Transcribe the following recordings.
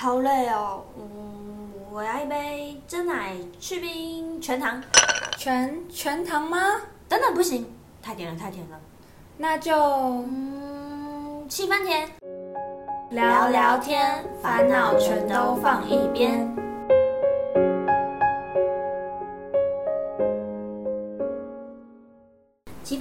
好累哦。嗯，我要一杯真奶去冰全糖。全全糖吗？等等，不行，太甜了，太甜了。那就嗯，七分甜。聊聊天，烦恼全都放一边。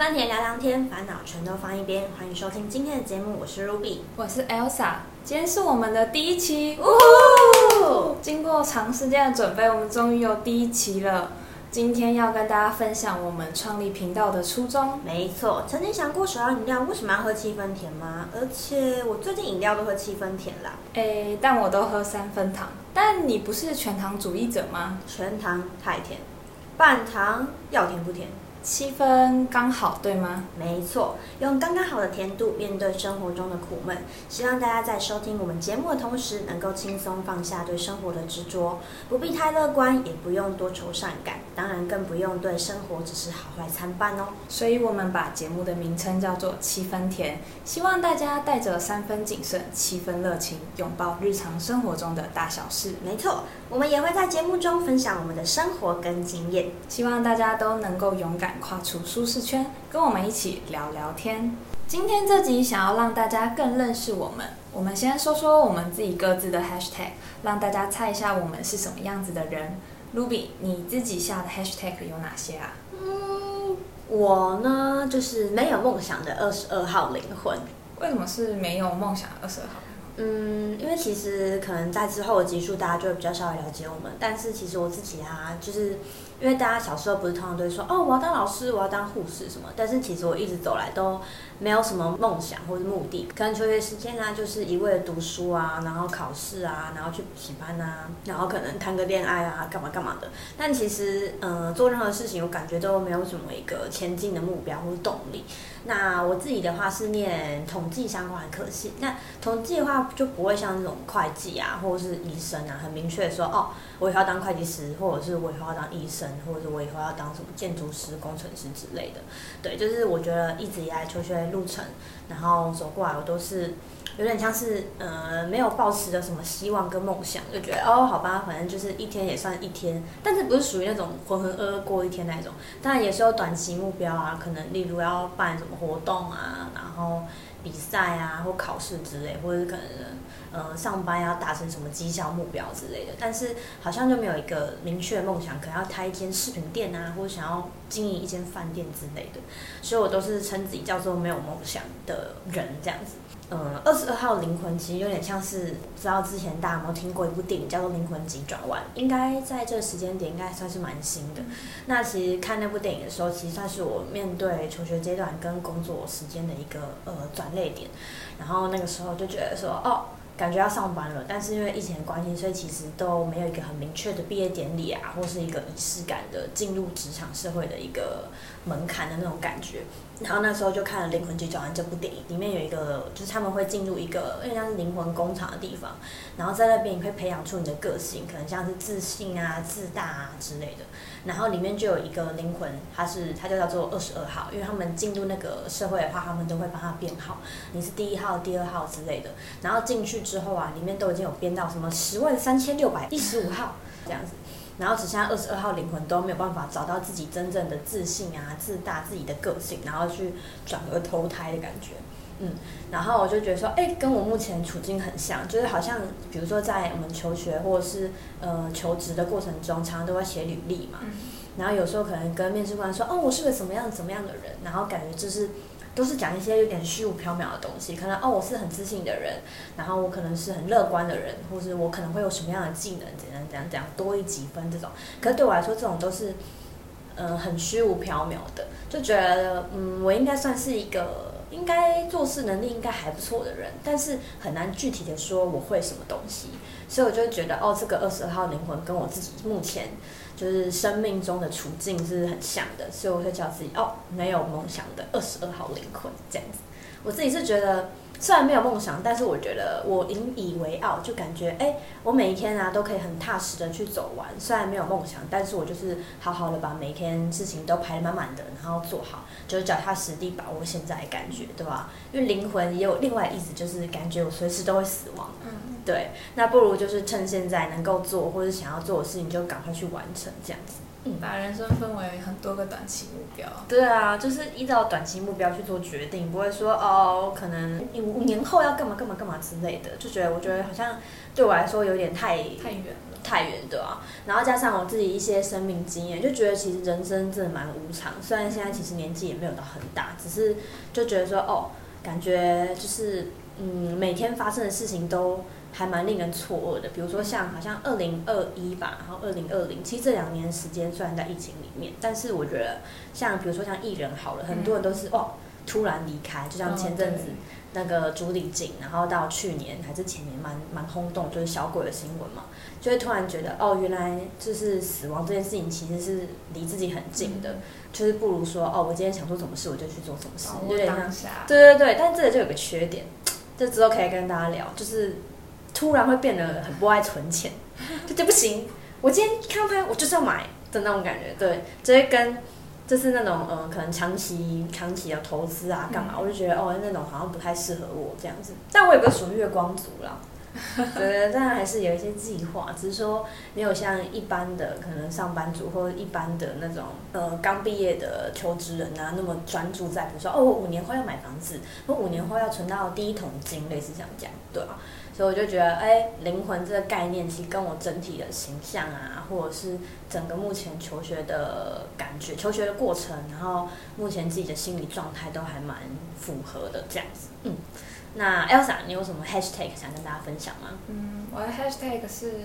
七分甜聊聊天，烦恼全都放一边。欢迎收听今天的节目，我是 Ruby。我是 Elsa，今天是我们的第一期，呜！经过长时间的准备，我们终于有第一期了。今天要跟大家分享我们创立频道的初衷。没错，曾经想过手摇饮料为什么要喝七分甜吗？而且我最近饮料都喝七分甜啦，诶，但我都喝三分糖。但你不是全糖主义者吗？全糖太甜，半糖要甜不甜？七分刚好，对吗？没错，用刚刚好的甜度面对生活中的苦闷。希望大家在收听我们节目的同时，能够轻松放下对生活的执着，不必太乐观，也不用多愁善感，当然更不用对生活只是好坏参半哦。所以我们把节目的名称叫做七分甜，希望大家带着三分谨慎、七分热情，拥抱日常生活中的大小事。没错，我们也会在节目中分享我们的生活跟经验。希望大家都能够勇敢跨出舒适圈，跟我们一起聊聊天。今天这集想要让大家更认识我们，我们先说说我们自己各自的 hashtag，让大家猜一下我们是什么样子的人。Ruby，你自己下的 hashtag 有哪些啊？嗯，我呢就是没有梦想的二十二号灵魂。为什么是没有梦想的二十二号？嗯，因为其实可能在之后的集数，大家就会比较稍微了解我们。但是其实我自己啊，就是因为大家小时候不是通常都会说，哦，我要当老师，我要当护士什么。但是其实我一直走来都没有什么梦想或者目的。可能求学时间呢，就是一味的读书啊，然后考试啊，然后去补习班啊，然后可能谈个恋爱啊，干嘛干嘛的。但其实，呃，做任何事情，我感觉都没有什么一个前进的目标或者动力。那我自己的话是念统计相关的科系，那统计的话就不会像那种会计啊，或者是医生啊，很明确说哦，我以后要当会计师，或者是我以后要当医生，或者是我以后要当什么建筑师、工程师之类的。对，就是我觉得一直以来求学路程，然后走过来，我都是有点像是呃没有抱持着什么希望跟梦想，就觉得哦好吧，反正就是一天也算一天，但是不是属于那种浑浑噩噩过一天那种，当然也是有短期目标啊，可能例如要办什么活动啊，然后比赛啊或考试之类，或者是可能呃上班要达成什么绩效目标之类的，但是好像就没有一个明确的梦想，可能要开一间饰品店啊，或者想要经营一间饭店之类的，所以我都是称自己叫做没有梦想的人这样子。嗯，二十二号灵魂其实有点像是，不知道之前大家有没有听过一部电影叫做《灵魂急转弯》，应该在这个时间点应该算是蛮新的。那其实看那部电影的时候，其实算是我面对求学阶段跟工作时间的一个呃转捩点。然后那个时候就觉得说，哦，感觉要上班了，但是因为疫情的关系，所以其实都没有一个很明确的毕业典礼啊，或是一个仪式感的进入职场社会的一个门槛的那种感觉。然后那时候就看了《灵魂急转弯》这部电影，里面有一个就是他们会进入一个有点像是灵魂工厂的地方，然后在那边你会培养出你的个性，可能像是自信啊、自大啊之类的。然后里面就有一个灵魂，它是它就叫做二十二号，因为他们进入那个社会的话，他们都会帮他编号，你是第一号、第二号之类的。然后进去之后啊，里面都已经有编到什么十万三千六百第十五号这样子。然后只剩下二十二号灵魂都没有办法找到自己真正的自信啊、自大、自己的个性，然后去转而投胎的感觉。嗯，然后我就觉得说，哎，跟我目前处境很像，就是好像比如说在我们求学或者是呃求职的过程中，常常都会写履历嘛。然后有时候可能跟面试官说，哦，我是个怎么样怎么样的人，然后感觉就是都是讲一些有点虚无缥缈的东西，可能哦我是很自信的人，然后我可能是很乐观的人，或是我可能会有什么样的技能，怎样怎样怎样多一几分这种。可是对我来说，这种都是嗯很虚无缥缈的，就觉得嗯我应该算是一个。应该做事能力应该还不错的人，但是很难具体的说我会什么东西，所以我就觉得哦，这个二十二号灵魂跟我自己目前就是生命中的处境是很像的，所以我会叫自己哦，没有梦想的二十二号灵魂这样子。我自己是觉得。虽然没有梦想，但是我觉得我引以为傲，就感觉哎，我每一天啊都可以很踏实的去走完。虽然没有梦想，但是我就是好好的把每一天事情都排得满满的，然后做好，就是脚踏实地把握现在的感觉，对吧？因为灵魂也有另外意思，就是感觉我随时都会死亡。嗯，对，那不如就是趁现在能够做或者想要做的事情，就赶快去完成这样子。嗯把人生分为很多个短期目标。对啊，就是依照短期目标去做决定，不会说哦，可能五年后要干嘛干嘛干嘛之类的，就觉得我觉得好像对我来说有点太太远了，太远对啊。然后加上我自己一些生命经验，就觉得其实人生真的蛮无常。虽然现在其实年纪也没有到很大，只是就觉得说哦，感觉就是嗯，每天发生的事情都。还蛮令人错愕的，比如说像好像二零二一吧，然后二零二零，其实这两年时间虽然在疫情里面，但是我觉得像比如说像艺人好了，很多人都是哦突然离开，就像前阵子那个朱丽静，然后到去年还是前年蛮蛮轰动，就是小鬼的新闻嘛，就会突然觉得哦原来就是死亡这件事情其实是离自己很近的，就是不如说哦我今天想做什么事我就去做什么事，有点像对对对，但这个就有个缺点，这之后可以跟大家聊，就是。突然会变得很不爱存钱，就就不行。我今天看到它，我就是要买的那种感觉。对，就会跟就是那种呃，可能长期长期要投资啊，干嘛？我就觉得哦，那种好像不太适合我这样子。但我也不是属于月光族啦，对，当然还是有一些计划，只是说没有像一般的可能上班族或者一般的那种呃刚毕业的求职人啊，那么专注在比如说哦，我五年后要买房子，我五年后要存到第一桶金，类似这样讲，对吧？所以我就觉得，哎，灵魂这个概念其实跟我整体的形象啊，或者是整个目前求学的感觉、求学的过程，然后目前自己的心理状态都还蛮符合的这样子。嗯，那 Elsa，你有什么 Hashtag 想跟大家分享吗？嗯，我的 Hashtag 是，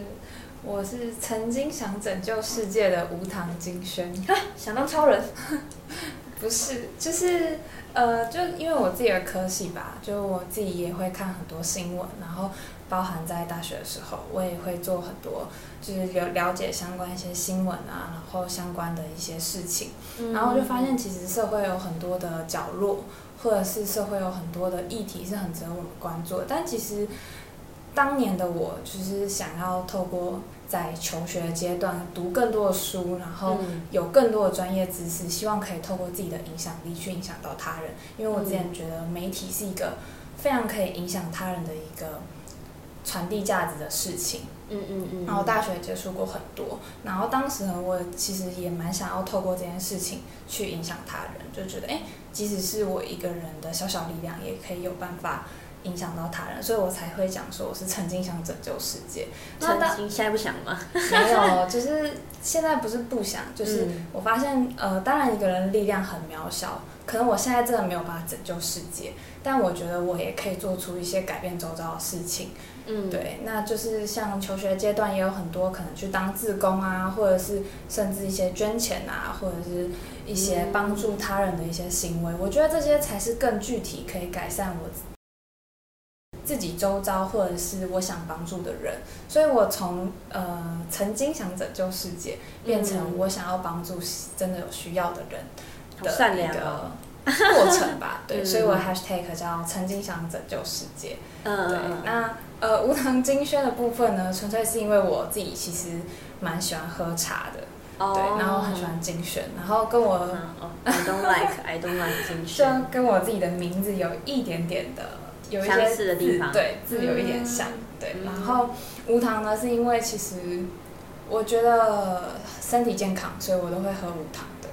我是曾经想拯救世界的无糖金萱，想当超人。不是，就是呃，就因为我自己的科系吧，就我自己也会看很多新闻，然后包含在大学的时候，我也会做很多，就是了了解相关一些新闻啊，然后相关的一些事情，然后我就发现其实社会有很多的角落，或者是社会有很多的议题是很值得我们关注，但其实当年的我就是想要透过。在求学阶段读更多的书，然后有更多的专业知识，希望可以透过自己的影响力去影响到他人。因为我之前觉得媒体是一个非常可以影响他人的一个传递价值的事情。嗯嗯嗯。然后大学接触过很多，然后当时呢，我其实也蛮想要透过这件事情去影响他人，就觉得哎，即使是我一个人的小小力量，也可以有办法。影响到他人，所以我才会讲说我是曾经想拯救世界。曾经现在不想吗？没有，就是现在不是不想，就是我发现呃，当然一个人力量很渺小，可能我现在真的没有办法拯救世界，但我觉得我也可以做出一些改变周遭的事情。嗯，对，那就是像求学阶段也有很多可能去当志工啊，或者是甚至一些捐钱啊，或者是一些帮助他人的一些行为，我觉得这些才是更具体可以改善我。自己周遭或者是我想帮助的人，所以我从呃曾经想拯救世界，变成我想要帮助真的有需要的人的一个过程吧。对，所以我 hashtag 叫曾经想拯救世界。嗯，对。那呃无糖精轩的部分呢，纯粹是因为我自己其实蛮喜欢喝茶的，对，然后很喜欢精选，然后跟我 I don't like I don't like 精选，跟我自己的名字有一点点的。有一些字对字有一点像，对。然后无糖呢，是因为其实我觉得身体健康，所以我都会喝无糖的，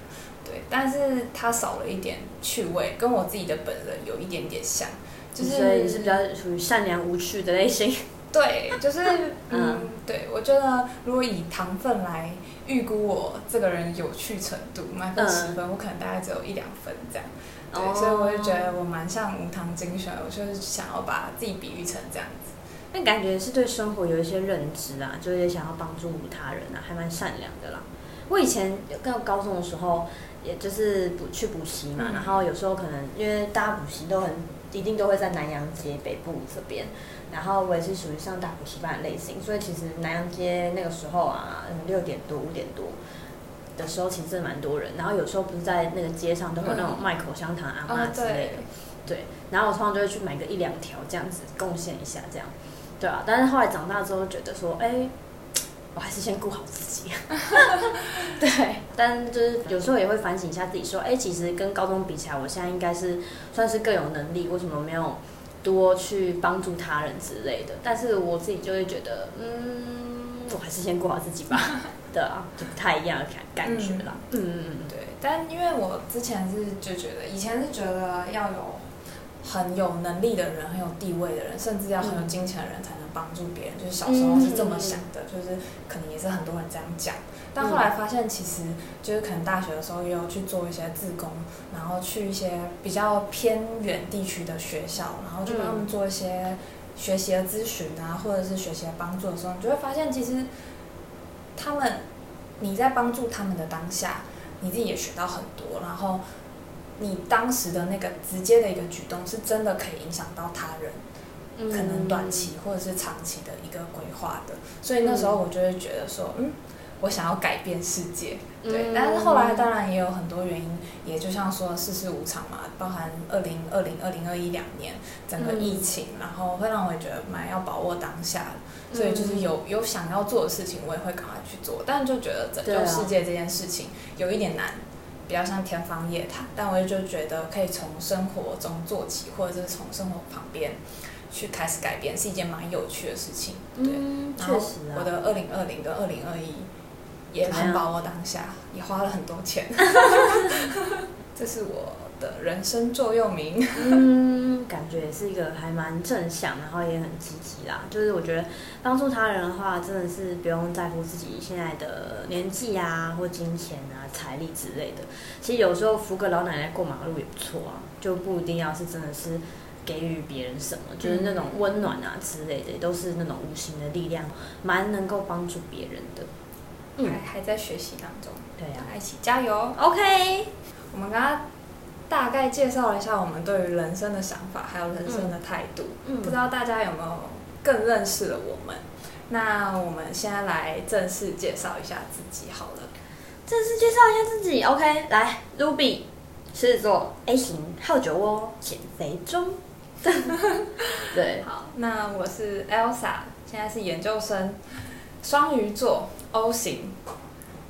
对。但是它少了一点趣味，跟我自己的本人有一点点像，就是所以是比较属于善良无趣的类型。对，就是嗯，对。我觉得如果以糖分来预估我这个人有趣程度，满分十分，我可能大概只有一两分这样。对，所以我就觉得我蛮像无糖精选，我就是想要把自己比喻成这样子。那感觉是对生活有一些认知啊，就是想要帮助他人啊，还蛮善良的啦。我以前刚高中的时候，也就是补去补习嘛，然后有时候可能因为大家补习都很一定都会在南洋街北部这边，然后我也是属于上大补习班的类型，所以其实南洋街那个时候啊，六点多五点多。的时候其实真的蛮多人，然后有时候不是在那个街上都有那种卖口香糖阿妈之类的，对，然后我通常就会去买个一两条这样子贡献一下，这样，对啊。但是后来长大之后觉得说，哎，我还是先顾好自己，对。但就是有时候也会反省一下自己，说，哎，其实跟高中比起来，我现在应该是算是更有能力，为什么没有多去帮助他人之类的。但是我自己就会觉得，嗯，我还是先顾好自己吧。对啊，就不太一样的感感觉啦。嗯嗯嗯，对。但因为我之前是就觉得，以前是觉得要有很有能力的人、很有地位的人，甚至要很有金钱的人才能帮助别人。就是小时候是这么想的，就是可能也是很多人这样讲。但后来发现，其实就是可能大学的时候也有去做一些自工，然后去一些比较偏远地区的学校，然后就帮他们做一些学习的咨询啊，或者是学习的帮助的时候，你就会发现，其实他们你在帮助他们的当下，你自己也学到很多，然后你当时的那个直接的一个举动，是真的可以影响到他人，可能短期或者是长期的一个规划的。所以那时候我就会觉得说，嗯。我想要改变世界，对，但是后来当然也有很多原因，也就像说世事无常嘛，包含二零二零、二零二一两年整个疫情，然后会让我觉得蛮要把握当下，所以就是有有想要做的事情，我也会赶快去做，但就觉得拯救世界这件事情有一点难，比较像天方夜谭，但我也就觉得可以从生活中做起，或者是从生活旁边去开始改变，是一件蛮有趣的事情，对，确实我的二零二零跟二零二一。也很把握当下，也花了很多钱，这是我的人生座右铭。嗯，感觉也是一个还蛮正向，然后也很积极啦。就是我觉得帮助他人的话，真的是不用在乎自己现在的年纪啊，或金钱啊、财力之类的。其实有时候扶个老奶奶过马路也不错啊，就不一定要是真的是给予别人什么，就是那种温暖啊之类的，都是那种无形的力量，蛮能够帮助别人的。还还在学习当中，对呀，一起加油！OK，我们刚刚大概介绍了一下我们对于人生的想法，还有人生的态度。嗯，不知道大家有没有更认识了我们？那我们现在来正式介绍一下自己好了。正式介绍一下自己，OK，来，Ruby，狮子座，A 型，好酒窝，减肥中。对，好，那我是 Elsa，现在是研究生。双鱼座 O 型，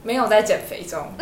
没有在减肥中，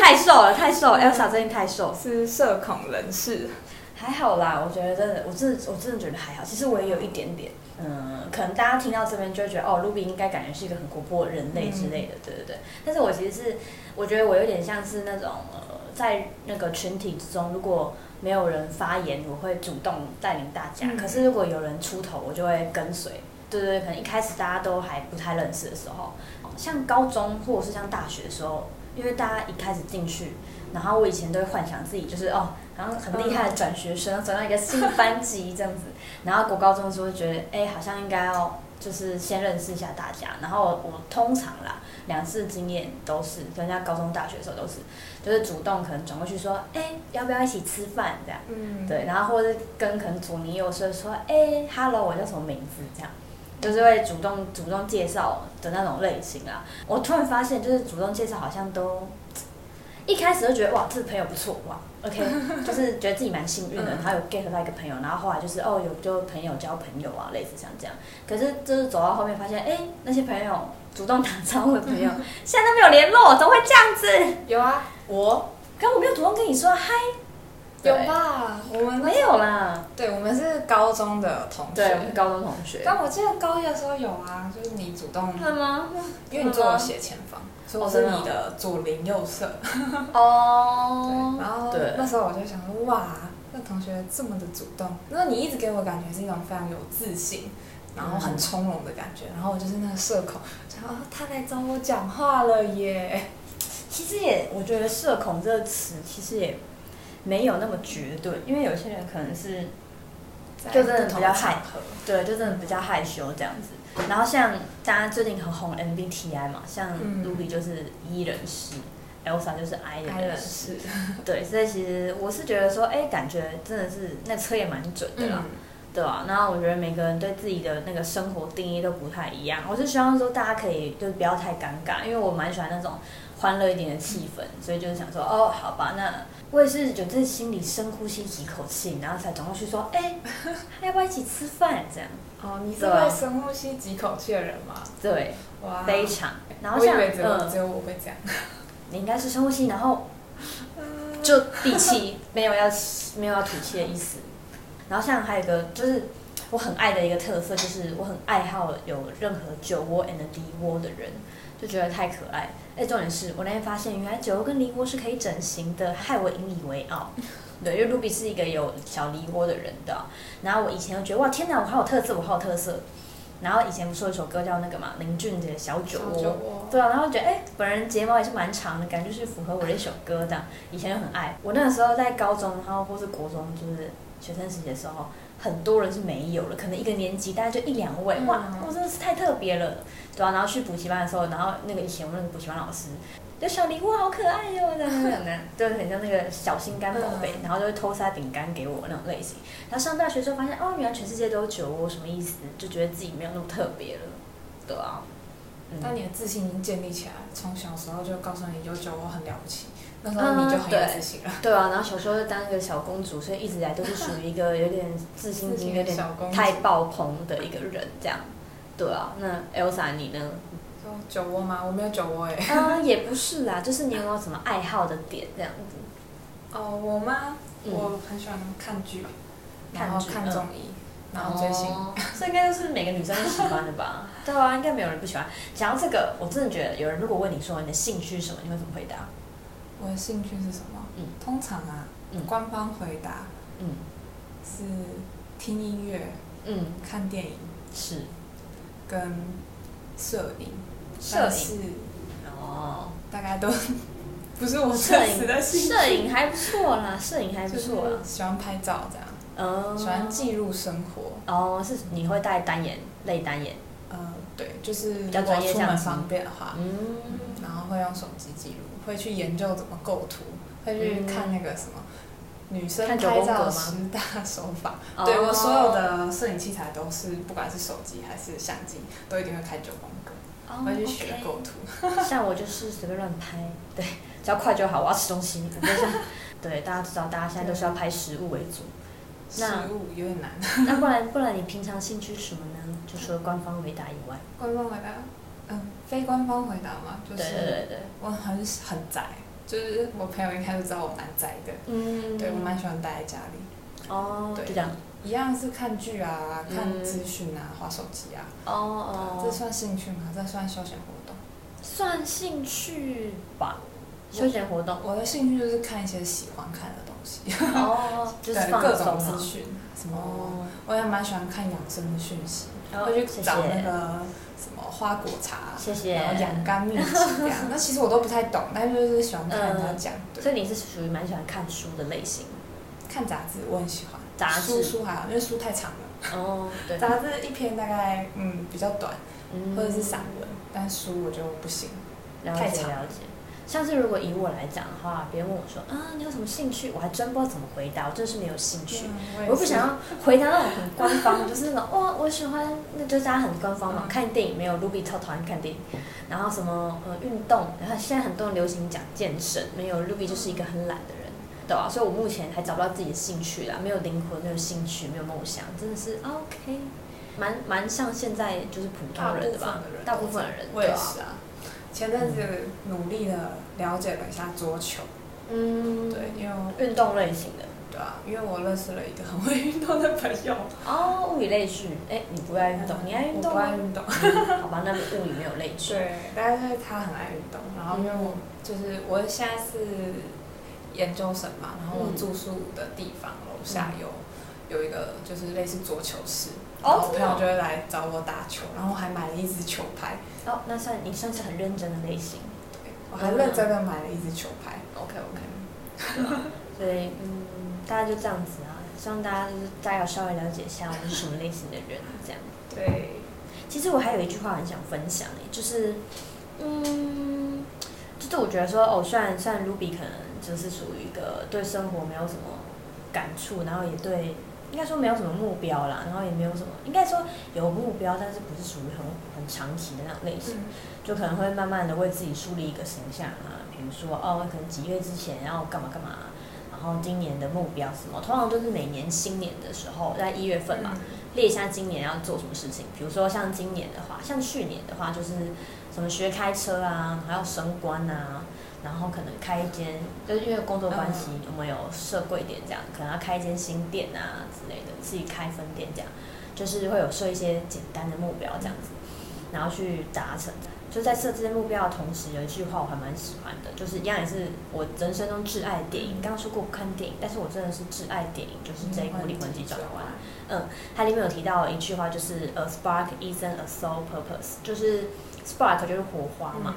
太瘦了，太瘦。Elsa 最近太瘦，是社恐人士，还好啦。我觉得真的，我真的，我真的觉得还好。其实我也有一点点，嗯，可能大家听到这边就会觉得，哦，Ruby 应该感觉是一个很活泼的人类之类的，对对对。但是我其实是，我觉得我有点像是那种，呃，在那个群体之中，如果没有人发言，我会主动带领大家；可是如果有人出头，我就会跟随。对对，可能一开始大家都还不太认识的时候，像高中或者是像大学的时候，因为大家一开始进去，然后我以前都会幻想自己就是哦，然后很厉害的转学生，转到一个新班级这样子，然后国高中的时候觉得，哎，好像应该要就是先认识一下大家，然后我通常啦，两次经验都是，人家高中大学的时候都是，就是主动可能转过去说，哎，要不要一起吃饭这样，嗯，对，然后或者跟可能左邻右舍说，哎，hello，我叫什么名字这样。就是会主动主动介绍的那种类型啊。我突然发现，就是主动介绍好像都一开始就觉得哇，这个朋友不错哇，OK，就是觉得自己蛮幸运的，然后有 get 到一个朋友，然后后来就是哦，有就朋友交朋友啊，类似像这样。可是就是走到后面发现，哎，那些朋友主动打招呼的朋友，现在都没有联络，怎么会这样子？有啊，我，可我没有主动跟你说嗨。有吧？我们没有啦。对，我们是高中的同学。对，我们高中同学。但我记得高一的时候有啊，就是你主动。是吗？因为你坐我斜前方，所以我是你的左邻右舍。哦。然后那时候我就想说，哇，那同学这么的主动，那你一直给我感觉是一种非常有自信，然后很从容的感觉。然后我就是那个社恐，然后他来找我讲话了耶。其实也，我觉得“社恐”这个词其实也。没有那么绝对，因为有些人可能是，就真的比较害，对，就真的比较害羞这样子。然后像大家最近很红 MBTI 嘛，像 Ruby 就是 E 人士，Elsa 就是 I 人士，对，所以其实我是觉得说，哎，感觉真的是那车也蛮准的啦，对啊？然后我觉得每个人对自己的那个生活定义都不太一样，我是希望说大家可以就是不要太尴尬，因为我蛮喜欢那种欢乐一点的气氛，所以就是想说，哦，好吧，那。我也是，就在心里深呼吸几口气，然后才转过去说：“哎，要不要一起吃饭？”这样。哦，你是会深呼吸几口气的人吗？对，哇，非常。然后像，嗯，只有我会这样。你应该是深呼吸，然后就闭气，没有要没有要吐气的意思。然后像还有一个就是我很爱的一个特色，就是我很爱好有任何酒窝 and 梨窝的人，就觉得太可爱。哎，重点是我那天发现，原来酒窝跟梨窝是可以整形的，害我引以为傲。对，因为 Ruby 是一个有小梨窝的人的，然后我以前就觉得哇，天哪，我好有特色，我好有特色。然后以前不是有一首歌叫那个嘛，林俊杰的《小酒窝》，对啊，然后觉得哎，本人睫毛也是蛮长的，感觉是符合我的一首歌这样。以前就很爱，我那个时候在高中，然后或是国中，就是学生时期的时候，很多人是没有了，可能一个年级大概就一两位，哇，我真的是太特别了，对啊。然后去补习班的时候，然后那个以前我那个补习班老师。就小礼物好可爱哟，这样这样的，就很像那个小心肝宝贝，然后就会偷塞饼干给我那种类型。然后上大学之后发现，哦，原来全世界都有酒窝，什么意思？就觉得自己没有那么特别了，对啊。当你的自信已经建立起来，从小时候就告诉你有酒窝很了不起，那时候你就很有自信了。对啊，然后小时候就当一个小公主，所以一直以来都是属于一个有点自信心有点太爆棚的一个人，这样。对啊，那 Elsa 你呢？酒窝吗？我没有酒窝哎。啊，也不是啦，就是你有没有什么爱好的点这样子？哦，我吗？我很喜欢看剧，然后看综艺，然后追星。这应该都是每个女生都喜欢的吧？对啊，应该没有人不喜欢。讲到这个，我真的觉得有人如果问你说你的兴趣是什么，你会怎么回答？我的兴趣是什么？嗯，通常啊，官方回答，嗯，是听音乐，嗯，看电影，是，跟摄影。摄影。哦，大概都 不是我摄影的摄影还不错啦，摄影还不错啦，喜欢拍照这样，嗯，喜欢记录生活。哦，是你会带单眼类单眼？嗯，对，就是比较专业，这样方便的话，嗯，然后会用手机记录，会去研究怎么构图，会去看那个什么女生拍照十大手法。对我所有的摄影器材都是，不管是手机还是相机，都一定会开九宫格。我会去学构图，像我就是随便乱拍，对，只要快就好。我要吃东西，我就对，大家知道，大家现在都是要拍食物为主。食物有点难。那不然不然，你平常兴趣什么呢？就除了官方回答以外。官方回答，嗯，非官方回答嘛，就是对对对，我很很宅，就是我朋友一开始知道我蛮宅的，嗯，对我蛮喜欢待在家里。哦，对，就这样。一样是看剧啊，看资讯啊，划手机啊。哦哦。这算兴趣吗？这算休闲活动？算兴趣吧，休闲活动。我的兴趣就是看一些喜欢看的东西。哦。就是各种资讯，什么？我也蛮喜欢看养生的讯息，会去找那个什么花果茶，谢谢。然后养肝秘籍这样。那其实我都不太懂，但是就是喜欢看人家讲。所以你是属于蛮喜欢看书的类型？看杂志，我很喜欢。杂志书还好，因为书太长了。哦，对。杂志一篇大概嗯比较短，或者是散文，但书我就不行，太长。了解。像是如果以我来讲的话，别人问我说啊你有什么兴趣，我还真不知道怎么回答，我真是没有兴趣。我不想要回答那种很官方，就是那种哇我喜欢，那就是大家很官方嘛。看电影没有，Ruby 超讨厌看电影。然后什么呃运动，然后现在很多人流行讲健身，没有 Ruby 就是一个很懒的人。对啊，所以我目前还找不到自己的兴趣啦，没有灵魂，没有兴趣，没有梦想，真的是 OK，蛮蛮像现在就是普通人的吧，大部分人。我也是啊，前阵子努力的了解了一下桌球，嗯，对，因为运动类型的，对啊，因为我认识了一个很会运动的朋友。哦，物以类聚，哎，你不爱运动，你爱运动我不爱运动。好吧，那物理没有类聚。对，但是他很爱运动，然后因为我就是我现在是。研究生嘛，然后我住宿的地方楼下有有一个就是类似桌球室，然后朋友就会来找我打球，然后还买了一支球拍。哦，那算你算是很认真的类型。对，我还认真的买了一支球拍。OK OK。所以嗯，大家就这样子啊，希望大家就是大家要稍微了解一下我们是什么类型的人，这样。对。其实我还有一句话很想分享诶，就是嗯，就是我觉得说哦，虽然虽然 Ruby 可能。就是属于一个对生活没有什么感触，然后也对应该说没有什么目标啦，然后也没有什么应该说有目标，但是不是属于很很长期的那种类型，就可能会慢慢的为自己树立一个形象啊，比如说哦，可能几月之前要干嘛干嘛，然后今年的目标什么，通常都是每年新年的时候，在一月份嘛，列一下今年要做什么事情，比如说像今年的话，像去年的话就是什么学开车啊，还要升官啊。然后可能开一间，就是因为工作关系，我们有设柜点这样，可能要开一间新店啊之类的，自己开分店这样，就是会有设一些简单的目标这样子，然后去达成。就在设这些目标的同时，有一句话我还蛮喜欢的，就是一样也是我人生中挚爱的电影。刚刚说过不看电影，但是我真的是挚爱电影，就是这一部《灵魂急转弯》。嗯，它里面有提到一句话，就是 A spark isn't a sole purpose，就是 spark 就是火花嘛。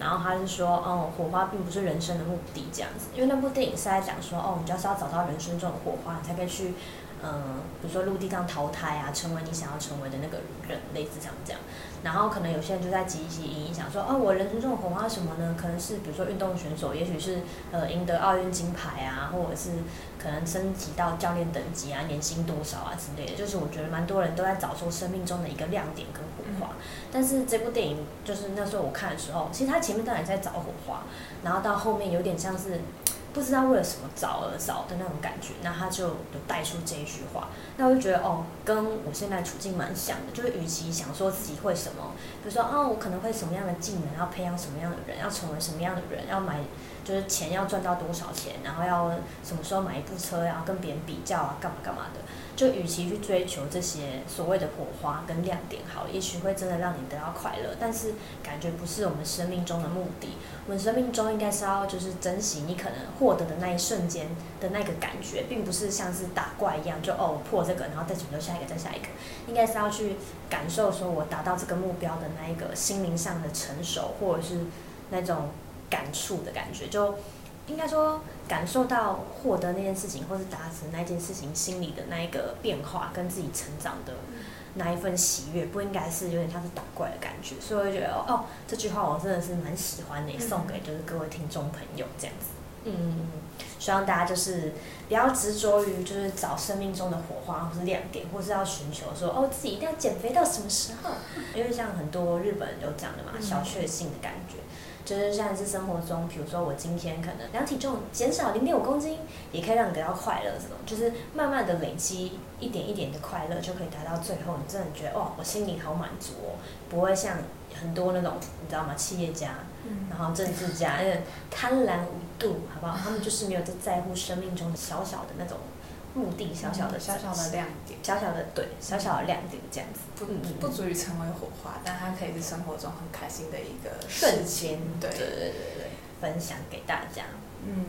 然后他是说，哦，火花并不是人生的目的这样子，因为那部电影是在讲说，哦，你就是要找到人生中的火花，你才可以去。嗯，比如说陆地上淘汰啊，成为你想要成为的那个人，类似像这样。然后可能有些人就在积极影响说，哦，我人生中的火花是什么呢？可能是比如说运动选手，也许是呃赢得奥运金牌啊，或者是可能升级到教练等级啊，年薪多少啊之类的。就是我觉得蛮多人都在找出生命中的一个亮点跟火花。但是这部电影就是那时候我看的时候，其实他前面当然在找火花，然后到后面有点像是。不知道为了什么找而找的那种感觉，那他就有带出这一句话，那我就觉得哦，跟我现在处境蛮像的，就是与其想说自己会什么，比如说啊，我可能会什么样的技能，要培养什么样的人，要成为什么样的人，要买。就是钱要赚到多少钱，然后要什么时候买一部车，然后跟别人比较啊，干嘛干嘛的。就与其去追求这些所谓的火花跟亮点，好，也许会真的让你得到快乐，但是感觉不是我们生命中的目的。我们生命中应该是要就是珍惜你可能获得的那一瞬间的那个感觉，并不是像是打怪一样，就哦破这个，然后再拯救下一个，再下一个。应该是要去感受说我达到这个目标的那一个心灵上的成熟，或者是那种。感触的感觉，就应该说感受到获得那件事情，或是达成那件事情心里的那一个变化，跟自己成长的那一份喜悦，不应该是有点像是打怪的感觉。所以我就觉得，哦，这句话我真的是蛮喜欢的，送给就是各位听众朋友这样子。嗯，希望大家就是不要执着于就是找生命中的火花或是亮点，或是要寻求说哦自己一定要减肥到什么时候？因为像很多日本人都讲的嘛，小确幸的感觉。就是像是生活中，比如说我今天可能量体重减少零点五公斤，也可以让你得到快乐。这种就是慢慢的累积一点一点的快乐，就可以达到最后，你真的觉得哇，我心里好满足哦，不会像很多那种你知道吗？企业家，然后政治家，贪婪无度，好不好？他们就是没有在在乎生命中的小小的那种。目的小小的小小的亮点，小小的对小小的亮点这样子，不不足以成为火花，但它可以是生活中很开心的一个瞬间，对。对对对对，分享给大家。嗯，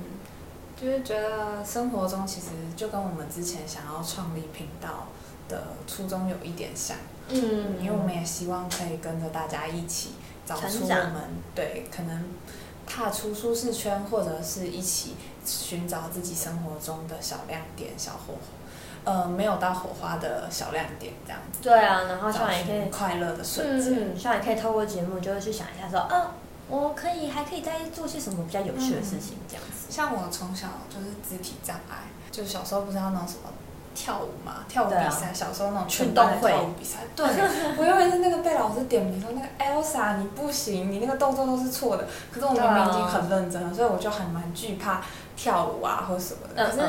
就是觉得生活中其实就跟我们之前想要创立频道的初衷有一点像，嗯，因为我们也希望可以跟着大家一起找出我们对可能。踏出舒适圈，或者是一起寻找自己生活中的小亮点、小火花，呃，没有到火花的小亮点这样子。对啊，然后希望也可以快乐的瞬间。希望也可以透过节目，就会去想一下说，啊，我可以还可以再做些什么比较有趣的事情这样子。像我从小就是肢体障碍，就是小时候不知道那种什么。跳舞嘛，跳舞比赛，小时候那种运动会跳舞比赛，对，我以为是那个被老师点名说那个 Elsa 你不行，你那个动作都是错的。可是我明明已经很认真了，所以我就还蛮惧怕跳舞啊或者什么的。可是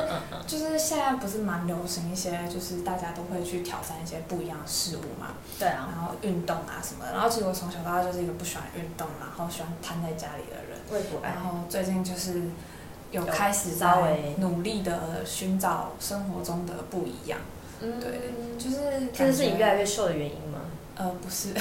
就是现在不是蛮流行一些，就是大家都会去挑战一些不一样的事物嘛。对啊。然后运动啊什么的，然后其实我从小到大就是一个不喜欢运动，然后喜欢瘫在家里的人。然后最近就是。有开始稍微努力的寻找生活中的不一样，对，就是这是你越来越瘦的原因吗？呃，不是，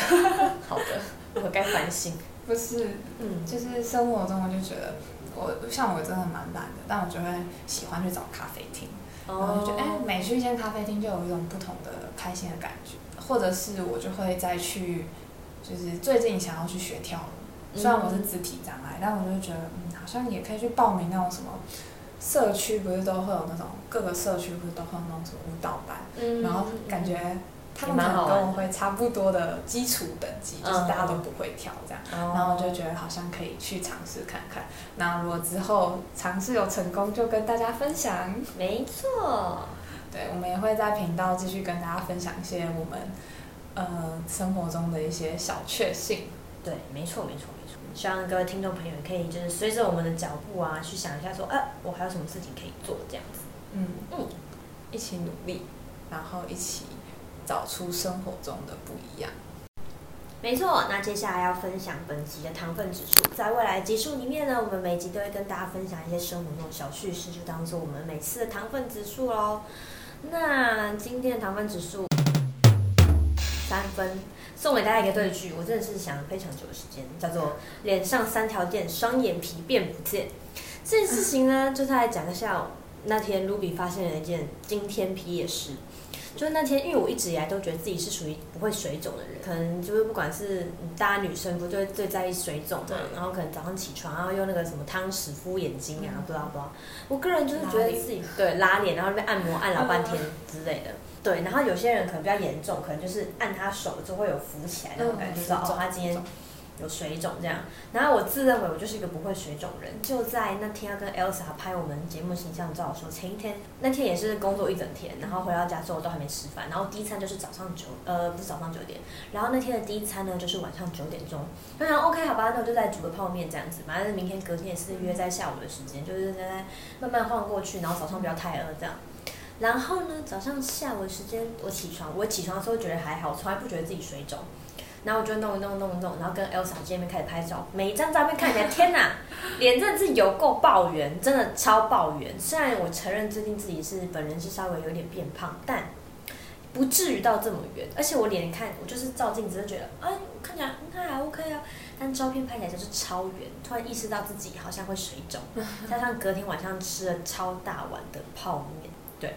好的，我该反省。不是，嗯，就是生活中我就觉得，我像我真的蛮懒的，但我就会喜欢去找咖啡厅，然后就觉得，哎，每去一间咖啡厅就有一种不同的开心的感觉，或者是我就会再去，就是最近想要去学跳舞，虽然我是肢体障碍，但我就觉得，嗯。好像也可以去报名那种什么社区，不是都会有那种各个社区不是都会有那种什么舞蹈班，然后感觉他们可能跟我会差不多的基础等级，就是大家都不会跳这样，然后就觉得好像可以去尝试看看。那如果之后尝试有成功，就跟大家分享。没错，对，我们也会在频道继续跟大家分享一些我们呃生活中的一些小确幸。对，没错，没错。希望各位听众朋友可以就是随着我们的脚步啊，去想一下说，啊，我还有什么事情可以做这样子。嗯嗯，一起努力，然后一起找出生活中的不一样。没错，那接下来要分享本集的糖分指数，在未来集数里面呢，我们每集都会跟大家分享一些生活中的小趣事，就当做我们每次的糖分指数喽。那今天的糖分指数三分，送给大家一个对句，我真的是想了非常久的时间，叫做“脸上三条线，双眼皮变不见”。这件事情呢，就是来讲一下那天 Ruby 发现了一件惊天皮也事。就是那天，因为我一直以来都觉得自己是属于不会水肿的人，可能就是不管是大家女生不最最在意水肿嘛，然后可能早上起床，然后用那个什么汤匙敷眼睛啊，不知道不知道。我个人就是觉得自己对拉脸，然后被按摩按老半天之类的。对，然后有些人可能比较严重，可能就是按他手就会有浮起来那种感觉，就知道哦，他今天。有水肿这样，然后我自认为我就是一个不会水肿人。就在那天要跟 Elsa 拍我们节目形象照的时候，前一天那天也是工作一整天，然后回到家之后都还没吃饭，然后第一餐就是早上九呃不是早上九点，然后那天的第一餐呢就是晚上九点钟。我想 OK 好吧，那我就再煮个泡面这样子，反正明天隔天也是约在下午的时间，就是在慢慢晃过去，然后早上不要太饿这样。然后呢，早上下午的时间我起床，我起床的时候觉得还好，从来不觉得自己水肿。然后我就弄一弄弄一弄，然后跟 Elsa 见面开始拍照，每一张照片看起来，天哪，脸真的是有够爆圆，真的超爆圆。虽然我承认最近自己是本人是稍微有点变胖，但不至于到这么圆。而且我脸看，我就是照镜子就觉得，哎，看起来看还 OK 啊。但照片拍起来就是超圆，突然意识到自己好像会水肿，加上隔天晚上吃了超大碗的泡面，对。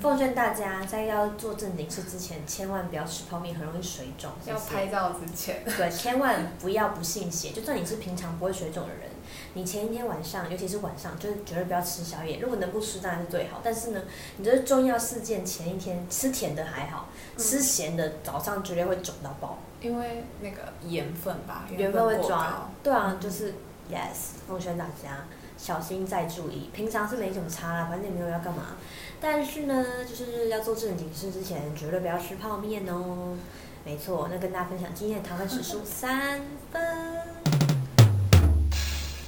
奉劝大家在要做正经事之前，千万不要吃泡面，很容易水肿。要拍照之前，对，千万不要不信邪。就算你是平常不会水肿的人，你前一天晚上，尤其是晚上，就是绝对不要吃宵夜。如果能不吃，当然是最好。但是呢，你这重要事件前一天吃甜的还好，吃咸的早上绝对会肿到爆。因为那个盐分吧，盐分会抓。对啊，就是 yes，奉劝大家小心再注意。平常是没什么差啦，反正也没有要干嘛。但是呢，就是要做正经事之前，绝对不要吃泡面哦。没错，那跟大家分享今天的糖分指数三分，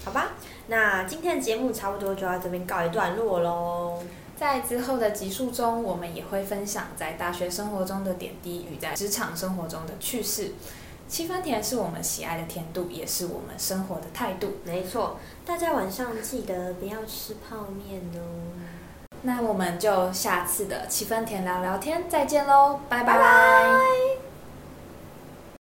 好吧？那今天的节目差不多就到这边告一段落喽。在之后的集数中，我们也会分享在大学生活中的点滴与在职场生活中的趣事。七分甜是我们喜爱的甜度，也是我们生活的态度。没错，大家晚上记得不要吃泡面哦。那我们就下次的七分甜聊聊天再见喽，拜拜。